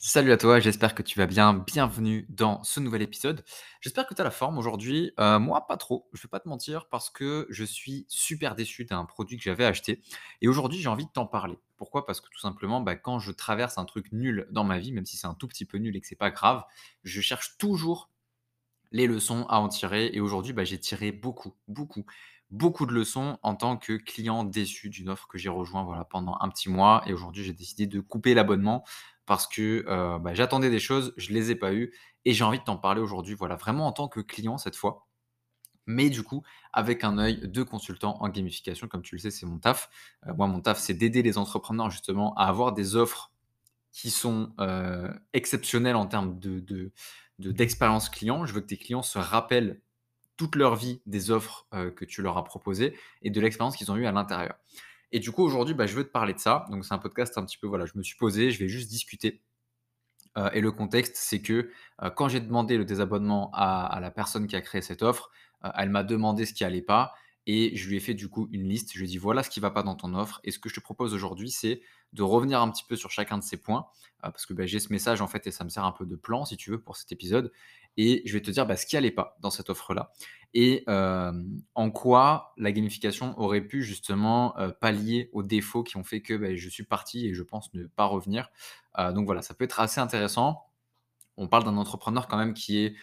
Salut à toi, j'espère que tu vas bien. Bienvenue dans ce nouvel épisode. J'espère que tu as la forme aujourd'hui. Euh, moi, pas trop, je vais pas te mentir, parce que je suis super déçu d'un produit que j'avais acheté. Et aujourd'hui, j'ai envie de t'en parler. Pourquoi? Parce que tout simplement, bah, quand je traverse un truc nul dans ma vie, même si c'est un tout petit peu nul et que c'est pas grave, je cherche toujours les leçons à en tirer. Et aujourd'hui, bah, j'ai tiré beaucoup, beaucoup, beaucoup de leçons en tant que client déçu d'une offre que j'ai rejoint voilà, pendant un petit mois. Et aujourd'hui, j'ai décidé de couper l'abonnement parce que euh, bah, j'attendais des choses, je les ai pas eues. Et j'ai envie de t'en parler aujourd'hui, voilà, vraiment en tant que client cette fois. Mais du coup, avec un œil de consultant en gamification, comme tu le sais, c'est mon taf. Euh, moi, mon taf, c'est d'aider les entrepreneurs justement à avoir des offres qui sont euh, exceptionnelles en termes de, d'expérience client. Je veux que tes clients se rappellent toute leur vie des offres que tu leur as proposées et de l'expérience qu'ils ont eue à l'intérieur. Et du coup, aujourd'hui, bah, je veux te parler de ça. Donc, c'est un podcast un petit peu, voilà, je me suis posé, je vais juste discuter. Euh, et le contexte, c'est que euh, quand j'ai demandé le désabonnement à, la personne qui a créé cette offre, elle m'a demandé ce qui allait pas et je lui ai fait du coup une liste. Je lui ai dit voilà ce qui va pas dans ton offre. Et ce que je te propose aujourd'hui, c'est de revenir un petit peu sur chacun de ces points, euh, parce que bah, j'ai ce message en fait et ça me sert un peu de plan si tu veux pour cet épisode. Et je vais te dire bah, ce qui allait pas dans cette offre-là et euh, en quoi la gamification aurait pu justement euh, pallier aux défauts qui ont fait que bah, je suis parti et je pense ne pas revenir. donc voilà, ça peut être assez intéressant. On parle d'un entrepreneur quand même qui est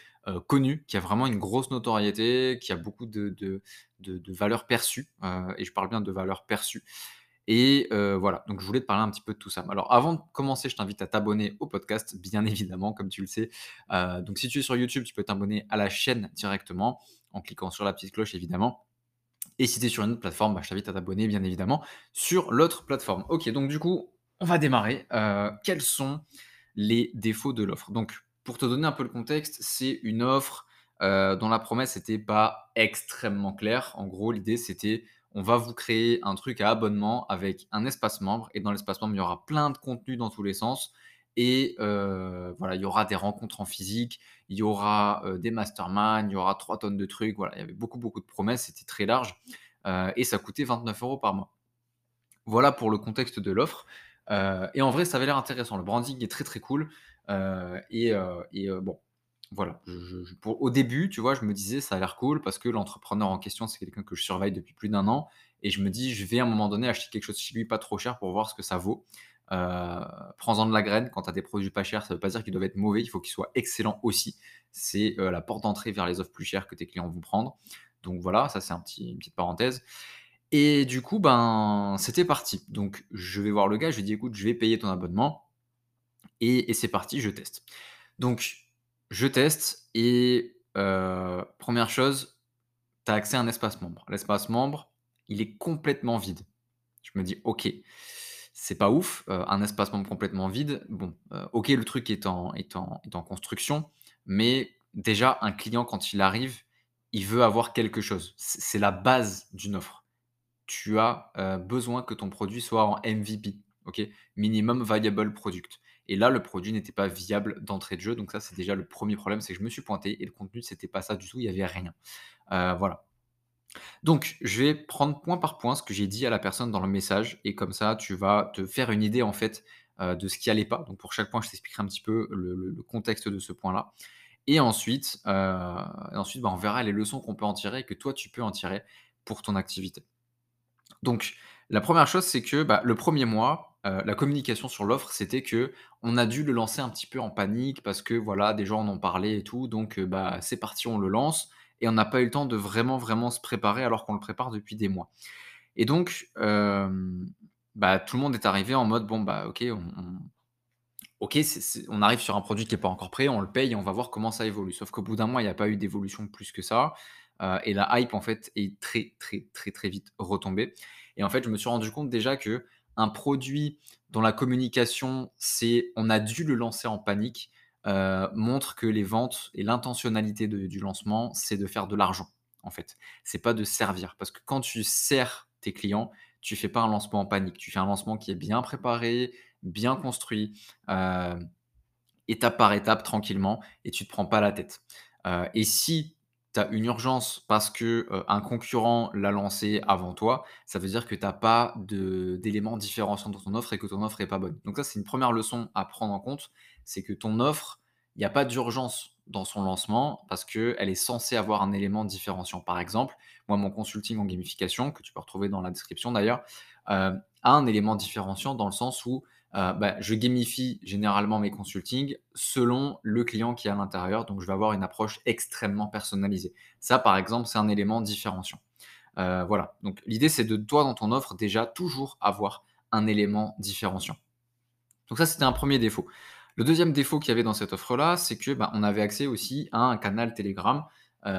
connu, qui a vraiment une grosse notoriété, qui a beaucoup de, valeurs perçues, et je parle bien de valeurs perçues. Et voilà, donc je voulais te parler un petit peu de tout ça. Alors avant de commencer, je t'invite à t'abonner au podcast, bien évidemment, comme tu le sais. donc si tu es sur YouTube, tu peux t'abonner à la chaîne directement en cliquant sur la petite cloche, évidemment. Et si tu es sur une autre plateforme, bah, je t'invite à t'abonner, bien évidemment, sur l'autre plateforme. Ok, donc du coup, on va démarrer. quels sont les défauts de l'offre? Donc, pour te donner un peu le contexte, c'est une offre dont la promesse n'était pas extrêmement claire. En gros, l'idée, c'était on va vous créer un truc à abonnement avec un espace membre. Et dans l'espace membre, il y aura plein de contenu dans tous les sens. Et voilà, il y aura des rencontres en physique, il y aura des masterminds, il y aura trois tonnes de trucs. Voilà, il y avait beaucoup, beaucoup de promesses, c'était très large. et ça coûtait 29 euros par mois. Voilà pour le contexte de l'offre. et en vrai, ça avait l'air intéressant. Le branding est très, très cool. et, et bon, voilà, pour, au début, tu vois, je me disais, ça a l'air cool parce que l'entrepreneur en question, c'est quelqu'un que je surveille depuis plus d'un an. Et je me dis, je vais à un moment donné acheter quelque chose chez lui pas trop cher pour voir ce que ça vaut. Euh, prends-en de la graine. Quand tu as des produits pas chers, ça ne veut pas dire qu'ils doivent être mauvais. Il faut qu'ils soient excellents aussi. C'est euh, la porte d'entrée vers les offres plus chères que tes clients vont prendre. Donc voilà, ça c'est un petit, une petite parenthèse. Et du coup, ben, c'était parti. Donc je vais voir le gars, je lui dis, écoute, je vais payer ton abonnement. Et, et c'est parti, je teste. Donc je teste et première chose, tu as accès à un espace membre. L'espace membre, il est complètement vide. Je me dis: «OK, c'est pas ouf, un espace membre complètement vide». Bon, OK, le truc est en construction, mais déjà un client quand il arrive, il veut avoir quelque chose. C'est la base d'une offre. Tu as, besoin que ton produit soit en MVP, OK? Minimum viable product. Et là, le produit n'était pas viable d'entrée de jeu. Donc ça, c'est déjà le premier problème, c'est que je me suis pointé et le contenu, c'était pas ça du tout, il n'y avait rien. Euh, voilà. Donc, je vais prendre point par point ce que j'ai dit à la personne dans le message et comme ça, tu vas te faire une idée en fait euh, de ce qui allait pas. Donc, pour chaque point, je t'expliquerai un petit peu le, contexte de ce point-là. Et ensuite, euh, ensuite bah, on verra les leçons qu'on peut en tirer et que toi, tu peux en tirer pour ton activité. Donc, la première chose, c'est que bah, le premier mois, euh, la communication sur l'offre, c'était que on a dû le lancer un petit peu en panique parce que voilà, des gens en ont parlé et tout, donc euh, bah, c'est parti, on le lance et on n'a pas eu le temps de vraiment, vraiment se préparer alors qu'on le prépare depuis des mois. Et donc, bah, tout le monde est arrivé en mode bon ok, on, ok, on arrive sur un produit qui n'est pas encore prêt, on le paye et on va voir comment ça évolue. Sauf qu'au bout d'un mois, il n'y a pas eu d'évolution plus que ça. Euh, et la hype en fait est très très très très vite retombée. Et en fait, je me suis rendu compte déjà que un produit dont la communication, c'est on a dû le lancer en panique, euh, montre que les ventes et l'intentionnalité du lancement, c'est de faire de l'argent, en fait. C'est pas de servir. Parce que quand tu sers tes clients, tu fais pas un lancement en panique. Tu fais un lancement qui est bien préparé, bien construit, euh, étape par étape, tranquillement, et tu te prends pas la tête. Et si tu as une urgence parce que, heu, un concurrent l'a lancé avant toi, ça veut dire que tu as pas d'éléments différenciants dans ton offre et que ton offre est pas bonne. Donc ça, c'est une première leçon à prendre en compte, c'est que ton offre, il y a pas d'urgence dans son lancement parce qu'elle est censée avoir un élément différenciant. Par exemple, moi, mon consulting en gamification, que tu peux retrouver dans la description d'ailleurs, heu, a un élément différenciant dans le sens où, heu, bah, je gamifie généralement mes consultings selon le client qui est à l'intérieur, donc je vais avoir une approche extrêmement personnalisée. Ça, par exemple, c'est un élément différenciant. Heu, voilà, donc l'idée, c'est de toi, dans ton offre, déjà toujours avoir un élément différenciant. Donc ça, c'était un premier défaut. Le deuxième défaut qu'il y avait dans cette offre-là, c'est que, bah, on avait accès aussi à un canal Telegram, heu,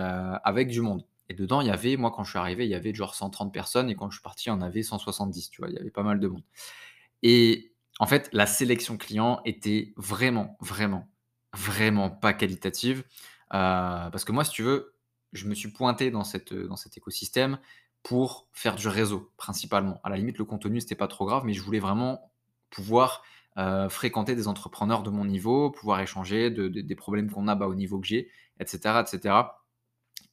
avec du monde et dedans, il y avait moi, quand je suis arrivé, il y avait genre 130 personnes et quand je suis parti, il y en avait 170, tu vois? Il y avait pas mal de monde et en fait, la sélection client était vraiment, vraiment, vraiment pas qualitative, heu, parce que moi, si tu veux, je me suis pointé heu, dans cet écosystème pour faire du réseau principalement. À la limite, le contenu, c'était pas trop grave, mais je voulais vraiment pouvoir, heu, fréquenter des entrepreneurs de mon niveau, pouvoir échanger de de des problèmes qu'on a, bah, au niveau que j'ai et cetera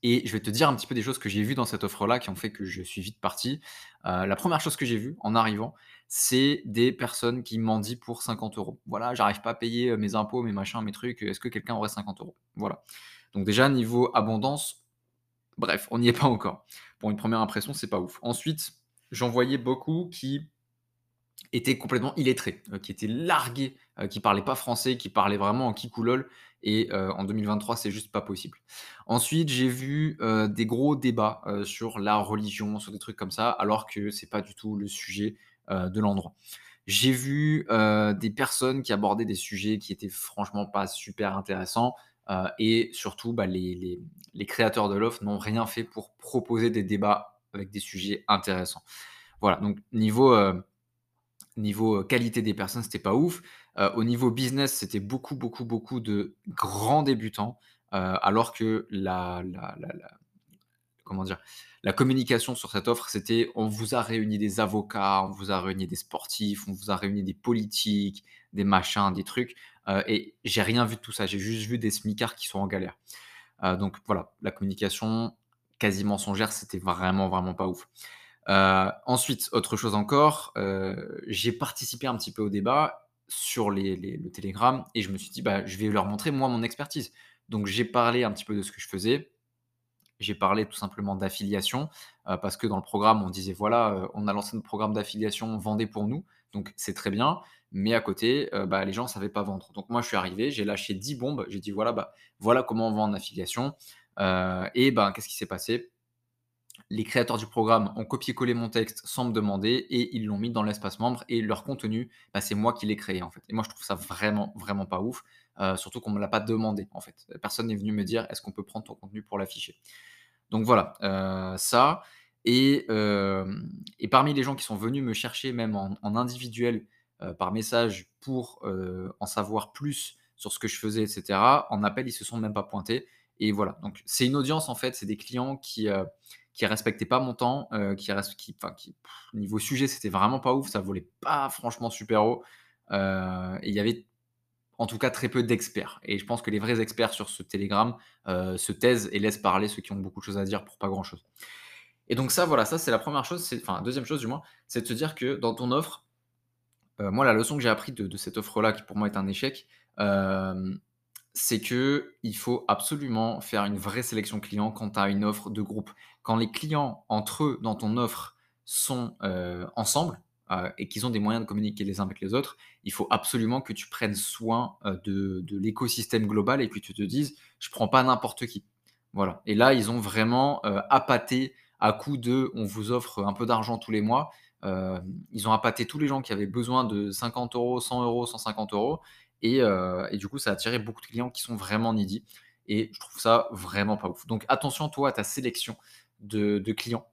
et je vais te dire un petit peu des choses que j'ai vues dans cette offre-là qui ont fait que je suis vite parti. Heu, la première chose que j'ai vue en arrivant, c'est des personnes qui mendient pour 50 euros. Voilà, j'arrive pas à payer, heu, mes impôts, mes machins, mes trucs, est-ce que quelqu'un aurait 50 euros? Voilà. Donc déjà niveau abondance, bref, on n'y est pas encore. Pour une première impression, c'est pas ouf. Ensuite, j'en voyais beaucoup qui étaient complètement illettrés, heu, qui étaient largués, heu, qui parlaient pas français, qui parlaient vraiment en kikoulol et heu, en 2023, c'est juste pas possible. Ensuite, j'ai vu, heu, des gros débats, sur la religion, sur des trucs comme ça, alors que c'est pas du tout le sujet, de l'endroit. J'ai vu, des personnes qui abordaient des sujets qui étaient franchement pas super intéressants, et surtout, bah, les les créateurs de l'offre n'ont rien fait pour proposer des débats avec des sujets intéressants. Voilà, donc niveau, Niveau, heu, qualité des personnes, c'était pas ouf. Heu, au niveau business, c'était beaucoup, beaucoup, beaucoup de grands débutants, heu, alors que la la la comment dire? La communication sur cette offre, c'était: on vous a réuni des avocats, on vous a réuni des sportifs, on vous a réuni des politiques, des machins, des trucs, et j'ai rien vu de tout ça. J'ai juste vu des smicards qui sont en galère. Donc voilà, la communication quasi mensongère, c'était vraiment, vraiment pas ouf. Heu, ensuite, autre chose encore, heu, j'ai participé un petit peu au débat sur le Telegram et je me suis dit: «Bah, je vais leur montrer moi mon expertise». Donc j'ai parlé un petit peu de ce que je faisais. J'ai parlé tout simplement d'affiliation, heu, parce que dans le programme, on disait: «Voilà, on a lancé notre programme d'affiliation, vendez pour nous». Donc c'est très bien, mais à côté, bah, les gens ne savaient pas vendre. Donc moi, je suis arrivé, j'ai lâché 10 bombes, j'ai dit: «Voilà, bah, voilà comment on vend en affiliation». Et ben, qu'est-ce qui s'est passé? Les créateurs du programme ont copié-collé mon texte sans me demander et ils l'ont mis dans l'espace membre et leur contenu, bah, c'est moi qui l'ai créé en fait. Et moi je trouve ça vraiment, vraiment pas ouf, heu, surtout qu'on me l'a pas demandé en fait. Personne n'est venu me dire: «Est-ce qu'on peut prendre ton contenu pour l'afficher?» donc voilà, heu, ça et hem et parmi les gens qui sont venus me chercher même en individuel, par message pour, en savoir plus sur ce que je faisais et cetera, en appel, ils se sont même pas pointés et voilà. Donc c'est une audience en fait, c'est des clients qui, qui respectaient pas mon temps, heu, qui qui qui niveau sujet, c'était vraiment pas ouf, ça volait pas franchement super haut, et il y avait en tout cas très peu d'experts et je pense que les vrais experts sur ce Telegram, heu, se taisent et laissent parler ceux qui ont beaucoup de choses à dire pour pas grand chose. Et donc ça, voilà, ça c'est la première chose, enfin deuxième chose du moins, c'est de se dire que dans ton offre, moi la leçon que j'ai appris de de cette offre-là qui pour moi est un échec, c'est que il faut absolument faire une vraie sélection client quand tu as une offre de groupe. Quand les clients entre eux dans ton offre sont, heu, ensemble, heu et qu'ils ont des moyens de communiquer les uns avec les autres, il faut absolument que tu prennes soin, heu, de l'écosystème global et que tu te dises: «Je prends pas n'importe qui». Voilà et là, ils ont vraiment, appâté à coup de: «On vous offre un peu d'argent tous les mois». Ils ont appâté tous les gens qui avaient besoin de 50 €, 100 €, 150 € et heu et du coup, ça a attiré beaucoup de clients qui sont vraiment needy et je trouve ça vraiment pas ouf. Donc attention, toi, à ta sélection de clients.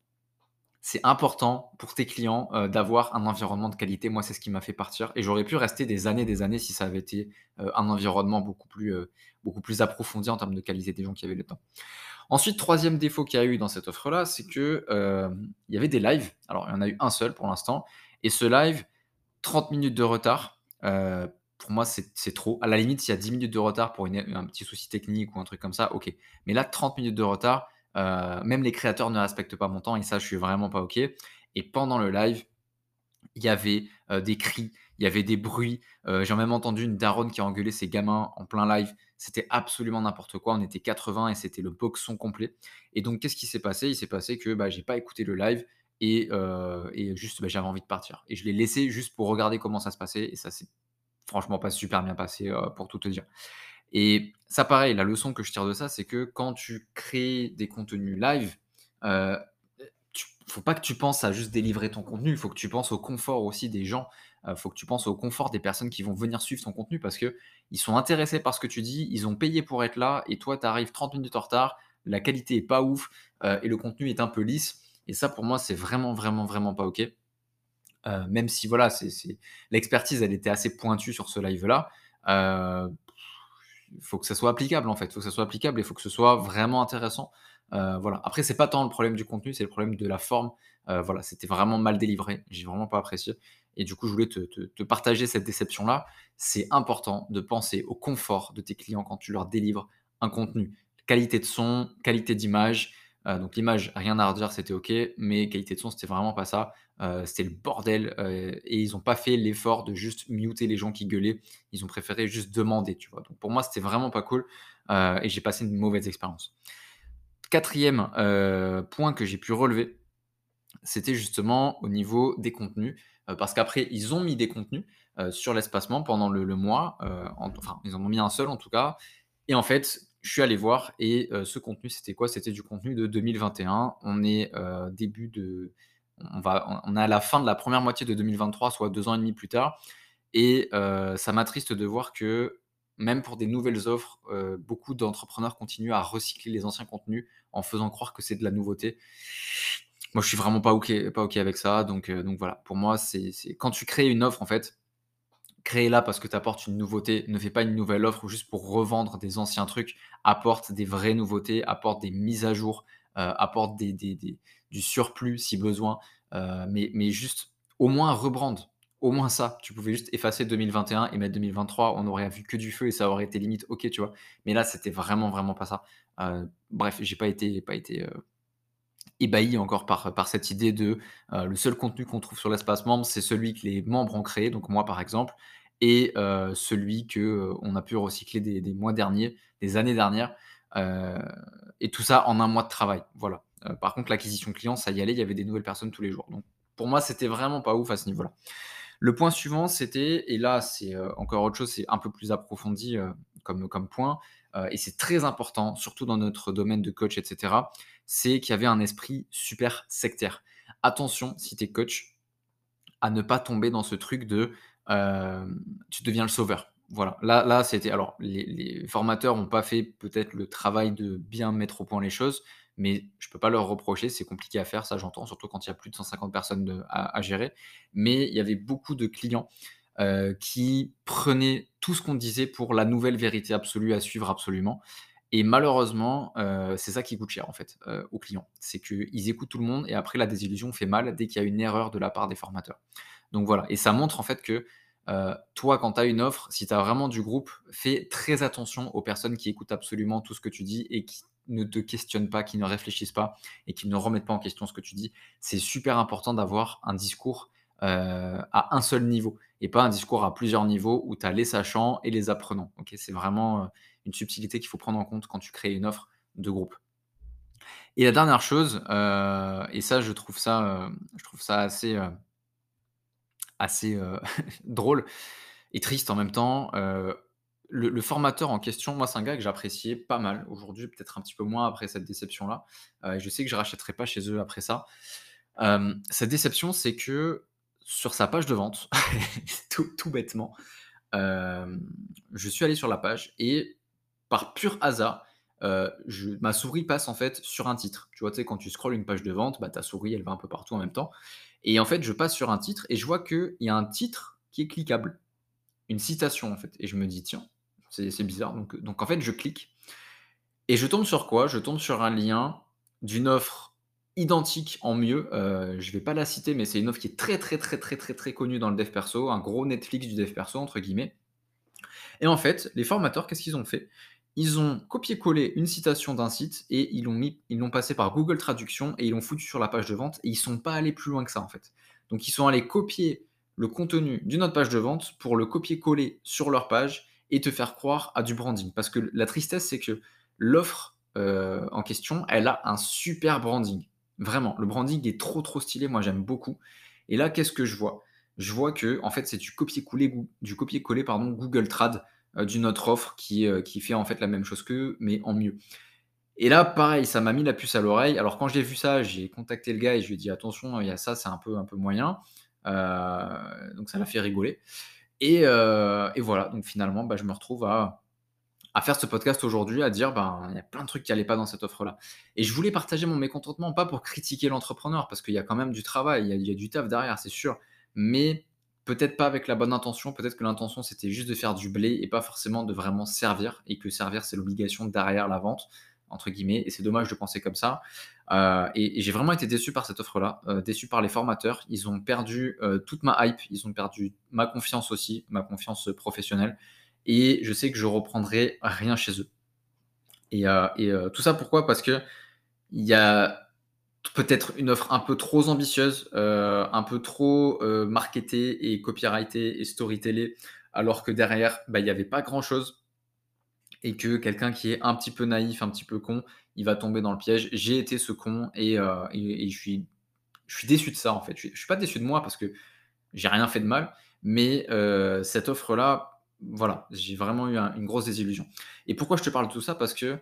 C'est important pour tes clients, heu, d'avoir un environnement de qualité. Moi, c'est ce qui m'a fait partir et j'aurais pu rester des années, des années si ça avait été, heu, un environnement beaucoup plus, beaucoup plus approfondi en termes de qualité des gens qui avaient le temps. Ensuite, troisième défaut qu'il y a eu dans cette offre-là, c'est que, il y avait des lives. Alors, il y en a eu un seul pour l'instant et ce live, 30 minutes de retard, pour moi, c'est trop. À la limite, s'il y a 10 minutes de retard pour un petit souci technique ou un truc comme ça, OK. Mais là, 30 minutes de retard, heu, même les créateurs ne respectent pas mon temps et ça, je suis vraiment pas OK et pendant le live, il y avait, heu, des cris, il y avait des bruits, heu, j'ai même entendu une daronne qui a engueulé ses gamins en plein live. C'était absolument n'importe quoi. On était 80 et c'était le boxon complet et donc qu'est-ce qui s'est passé? Il s'est passé que, bah, j'ai pas écouté le live et juste, bah, j'avais envie de partir et je l'ai laissé juste pour regarder comment ça se passait et ça s'est franchement pas super bien passé, heu, pour tout te dire et ça pareil, la leçon que je tire de ça, c'est que quand tu crées des contenus live, tu faut pas que tu penses à juste délivrer ton contenu, il faut que tu penses au confort aussi des gens. Il faut que tu penses au confort des personnes qui vont venir suivre ton contenu parce qu'ils sont intéressés par ce que tu dis, ils ont payé pour être là et toi tu arrives 30 minutes en retard, la qualité est pas ouf, et le contenu est un peu lisse et ça pour moi c'est vraiment, vraiment, vraiment pas OK. Heu, même si voilà, c'est l'expertise elle était assez pointue sur ce live là, heu, il faut que ça soit applicable en fait, il faut que ça soit applicable et il faut que ce soit vraiment intéressant. Heu, voilà. Après c'est pas tant le problème du contenu, c'est le problème de la forme. Heu, voilà, c'était vraiment mal délivré, j'ai vraiment pas apprécié et du coup je voulais te te partager cette déception là. C'est important de penser au confort de tes clients quand tu leur délivres un contenu. Qualité de son, qualité d'image, heu, donc l'image rien à redire, c'était OK, mais qualité de son, c'était vraiment pas ça. Heu, c'était le bordel, heu et ils ont pas fait l'effort de juste muter les gens qui gueulaient. Ils ont préféré juste demander, tu vois? Donc pour moi, c'était vraiment pas cool, et j'ai passé une mauvaise expérience. 4e, heu, point que j'ai pu relever, c'était justement au niveau des contenus, parce qu'après ils ont mis des contenus, sur l'espacement pendant le mois, enfin ils en ont mis un seul en tout cas et en fait, je suis allé voir et heu, ce contenu c'était quoi? C'était du contenu de 2021. On est, heu, début de on va on est à la fin de la première moitié de 2023, soit 2 ans et demi plus tard et heu, ça m'attriste de voir que même pour des nouvelles offres, heu, beaucoup d'entrepreneurs continuent à recycler les anciens contenus en faisant croire que c'est de la nouveauté. Moi, je suis vraiment pas OK pas OK avec ça, donc donc voilà. Pour moi, c'est quand tu crées une offre, en fait, crée-la parce que tu apportes une nouveauté. Ne fais pas une nouvelle offre juste pour revendre des anciens trucs. Apporte des vraies nouveautés, apporte des mises à jour, heu, apporte du surplus si besoin, heu, mais mais juste au moins rebrande. Au moins ça. Tu pouvais juste effacer 2021 et mettre 2023, on aurait vu que du feu et ça aurait été limite OK, tu vois? Mais là, c'était vraiment, vraiment pas ça. Heu, bref, j'ai pas été pas été, ébahi encore par par cette idée de, heu, le seul contenu qu'on trouve sur l'espace membre, c'est celui que les membres ont créé, donc moi par exemple et heu, celui que, heu, on a pu recycler des des mois derniers, des années dernières, heu et tout ça en un mois de travail, voilà. Par contre l'acquisition client, ça y allait, il y avait des nouvelles personnes tous les jours, donc pour moi, c'était vraiment pas ouf à ce niveau-là. Le point suivant, c'était et là, c'est, encore autre chose, c'est un peu plus approfondi, comme comme point, heu et c'est très important, surtout dans notre domaine de coach et cetera, c'est qu'il y avait un esprit super sectaire. Attention, si tu es coach, à ne pas tomber dans ce truc de, hem, tu deviens le sauveur. Voilà, là là, c'était alors les formateurs ont pas fait peut-être le travail de bien mettre au point les choses, mais je peux pas leur reprocher, c'est compliqué à faire, ça j'entends, surtout quand il y a plus de 150 personnes à gérer. Mais il y avait beaucoup de clients, heu, qui prenaient tout ce qu'on disait pour la nouvelle vérité absolue à suivre absolument et malheureusement, heu, c'est ça qui coûte cher en fait, heu, aux clients. C'est qu'ils écoutent tout le monde et après la désillusion fait mal dès qu'il y a une erreur de la part des formateurs. Donc voilà et ça montre en fait que, toi quand tu as une offre, si tu as vraiment du groupe, fais très attention aux personnes qui écoutent absolument tout ce que tu dis et qui ne te questionnent pas, qui ne réfléchissent pas et qui ne remettent pas en question ce que tu dis. C'est super important d'avoir un discours, heu, à un seul niveau et pas un discours à plusieurs niveaux où tu as les sachants et les apprenants. OK? C'est vraiment, heu, une subtilité qu'il faut prendre en compte quand tu crées une offre de groupe. Et la dernière chose, heu et ça je trouve ça, je trouve ça assez, assez, drôle et triste en même temps, le formateur en question, moi c'est un gars que j'appréciais pas mal. Aujourd'hui, peut-être un petit peu moins après cette déception-là, et je sais que je rachèterai pas chez eux après ça. Cette déception, c'est que sur sa page de vente, tout bêtement, hem, je suis allé sur la page et par pur hasard, je ma souris passe en fait sur un titre. Tu vois, tu sais, quand tu scrolles une page de vente, bah, ta souris, elle va un peu partout en même temps et en fait, je passe sur un titre et je vois qu'il y a un titre qui est cliquable, une citation en fait et je me dis: «Tiens, c'est c'est bizarre», donc donc en fait, je clique et je tombe sur quoi? Je tombe sur un lien d'une offre identique en mieux, heu, je vais pas la citer, mais c'est une offre qui est très, très, très, très, très, très connue dans le dev perso, un gros Netflix du dev perso entre guillemets Et en fait, les formateurs, qu'est-ce qu'ils ont fait? Ils ont copié-collé une citation d'un site et ils l'ont passé par Google Traduction et ils l'ont foutu sur la page de vente et ils sont pas allés plus loin que ça en fait. Donc ils sont allés copier le contenu d'une autre page de vente pour le copier-coller sur leur page et te faire croire à du branding. Parce que la tristesse, c'est que l'offre euh, en question, elle a un super branding. Vraiment, le branding est trop trop stylé, moi j'aime beaucoup. Et là, qu'est-ce que je vois? Je vois que en fait, c'est du copier-coller du copier-coller pardon Google Trad euh, d'une autre offre qui, euh, qui fait en fait la même chose qu'eux, mais en mieux. Et là, pareil, ça m'a mis la puce à l'oreille. Alors quand j'ai vu ça, j'ai contacté le gars et je lui ai dit attention, il y a ça, c'est un peu un peu moyen. donc ça l'a fait rigoler. Et, et, voilà, donc finalement, bah, je me retrouve à à faire ce podcast aujourd'hui, à dire ben il y a plein de trucs qui n'allaient pas dans cette offre-là. Et je voulais partager mon mécontentement, pas pour critiquer l'entrepreneur, parce qu'il y a quand même du travail, il y a, du taf derrière, c'est sûr, mais peut-être pas avec la bonne intention, peut-être que l'intention c'était juste de faire du blé et pas forcément de vraiment servir, et que servir c'est l'obligation derrière la vente, entre guillemets, et c'est dommage de penser comme ça. Euh, et, j'ai vraiment été déçu par cette offre-là, euh, déçu par les formateurs. Ils ont perdu euh, toute ma hype, ils ont perdu ma confiance aussi, ma confiance professionnelle et je sais que je reprendrai rien chez eux. Et, euh, euh, tout ça pourquoi? Parce que il y a peut-être une offre un peu trop ambitieuse, euh, un peu trop marketée et copyrightée et storytellée, alors que derrière, bah, il n'y avait pas grand-chose. Et que quelqu'un qui est un petit peu naïf, un petit peu con, il va tomber dans le piège. J'ai été ce con et, je, suis, suis déçu de ça en fait. Je ne suis, pas déçu de moi parce que j'ai rien fait de mal, mais cette offre-là, voilà, j'ai vraiment eu une grosse désillusion. Et pourquoi je te parle de tout ça? Parce que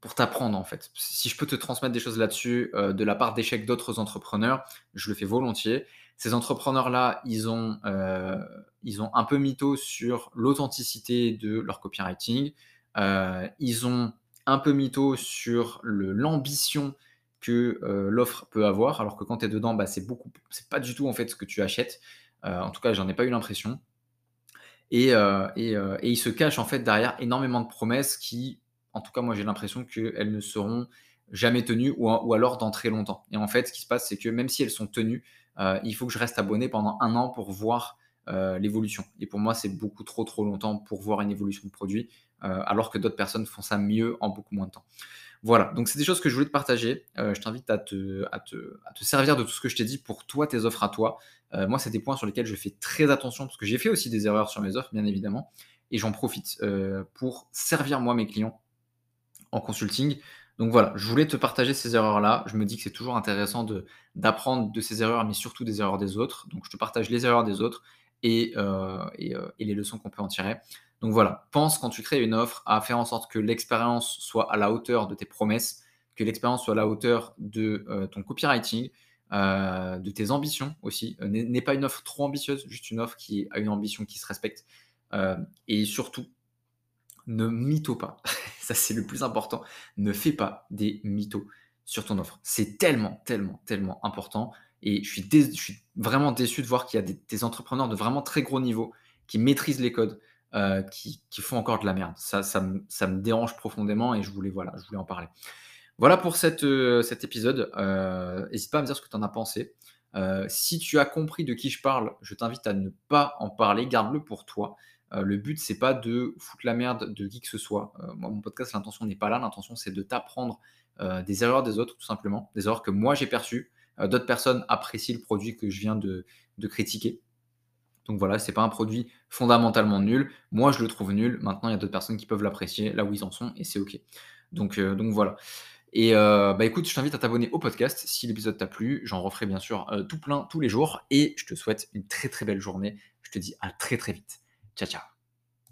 pour t'apprendre en fait. Si je peux te transmettre des choses là-dessus euh, de la part d'échecs d'autres entrepreneurs, je le fais volontiers. Ces entrepreneurs-là, ils ont, euh, ils ont un peu mytho sur l'authenticité de leur copywriting. Euh, ils ont un peu mytho sur l'ambition que l'offre peut avoir, alors que quand tu es dedans, bah, c'est beaucoup, c'est pas du tout en fait ce que tu achètes. en tout cas, j'en ai pas eu l'impression. Et, euh, euh, et, il se cache en fait derrière énormément de promesses qui, en tout cas, moi j'ai l'impression qu'elles ne seront jamais tenues ou, ou alors dans très longtemps. Et en fait, ce qui se passe, c'est que même si elles sont tenues, euh, il faut que je reste abonné pendant un an pour voir l'évolution. Et pour moi, c'est beaucoup trop trop longtemps pour voir une évolution de produit, alors que d'autres personnes font ça mieux en beaucoup moins de temps. Voilà, donc c'est des choses que je voulais te partager. Euh, je t'invite à te, servir de tout ce que je t'ai dit pour toi, tes offres à toi. Euh, moi, c'est des points sur lesquels je fais très attention parce que j'ai fait aussi des erreurs sur mes offres, bien évidemment, et j'en profite euh, pour servir moi mes clients en consulting. Donc voilà, je voulais te partager ces erreurs-là. Je me dis que c'est toujours intéressant d'apprendre de, ces erreurs, mais surtout des erreurs des autres. Donc je te partage les erreurs des autres et les leçons qu'on peut en tirer. Donc voilà, pense quand tu crées une offre à faire en sorte que l'expérience soit à la hauteur de tes promesses, que l'expérience soit à la hauteur de euh, ton copywriting, euh, de tes ambitions aussi. Euh, n'est pas une offre trop ambitieuse, juste une offre qui a une ambition qui se respecte. et surtout, ne mytho pas. Ça, c'est le plus important. Ne fais pas des mythos sur ton offre. C'est tellement, tellement, tellement important. Et je suis, vraiment déçu de voir qu'il y a des, des entrepreneurs de vraiment très gros niveau qui maîtrisent les codes, euh, qui, font encore de la merde. Ça, ça, me, dérange profondément et je voulais, voilà, je voulais en parler. Voilà pour euh, cet épisode. Euh, n'hésite pas à me dire ce que tu en as pensé. si tu as compris de qui je parle, je t'invite à ne pas en parler, garde-le pour toi. le but, c'est pas de foutre la merde de qui que ce soit. mon podcast, l'intention n'est pas là. L'intention, c'est de t'apprendre des erreurs des autres, tout simplement. Des erreurs que moi, j'ai perçues. D'autres personnes apprécient le produit que je viens de critiquer. Donc voilà, c'est pas un produit fondamentalement nul. Moi, je le trouve nul. Maintenant, il y a d'autres personnes qui peuvent l'apprécier là où ils en sont et c'est OK. Donc, euh, donc voilà. Et euh, bah écoute, je t'invite à t'abonner au podcast si l'épisode t'a plu. J'en referai bien sûr euh, tout plein tous les jours et je te souhaite une très très belle journée. Je te dis à très très vite. Ciao ciao.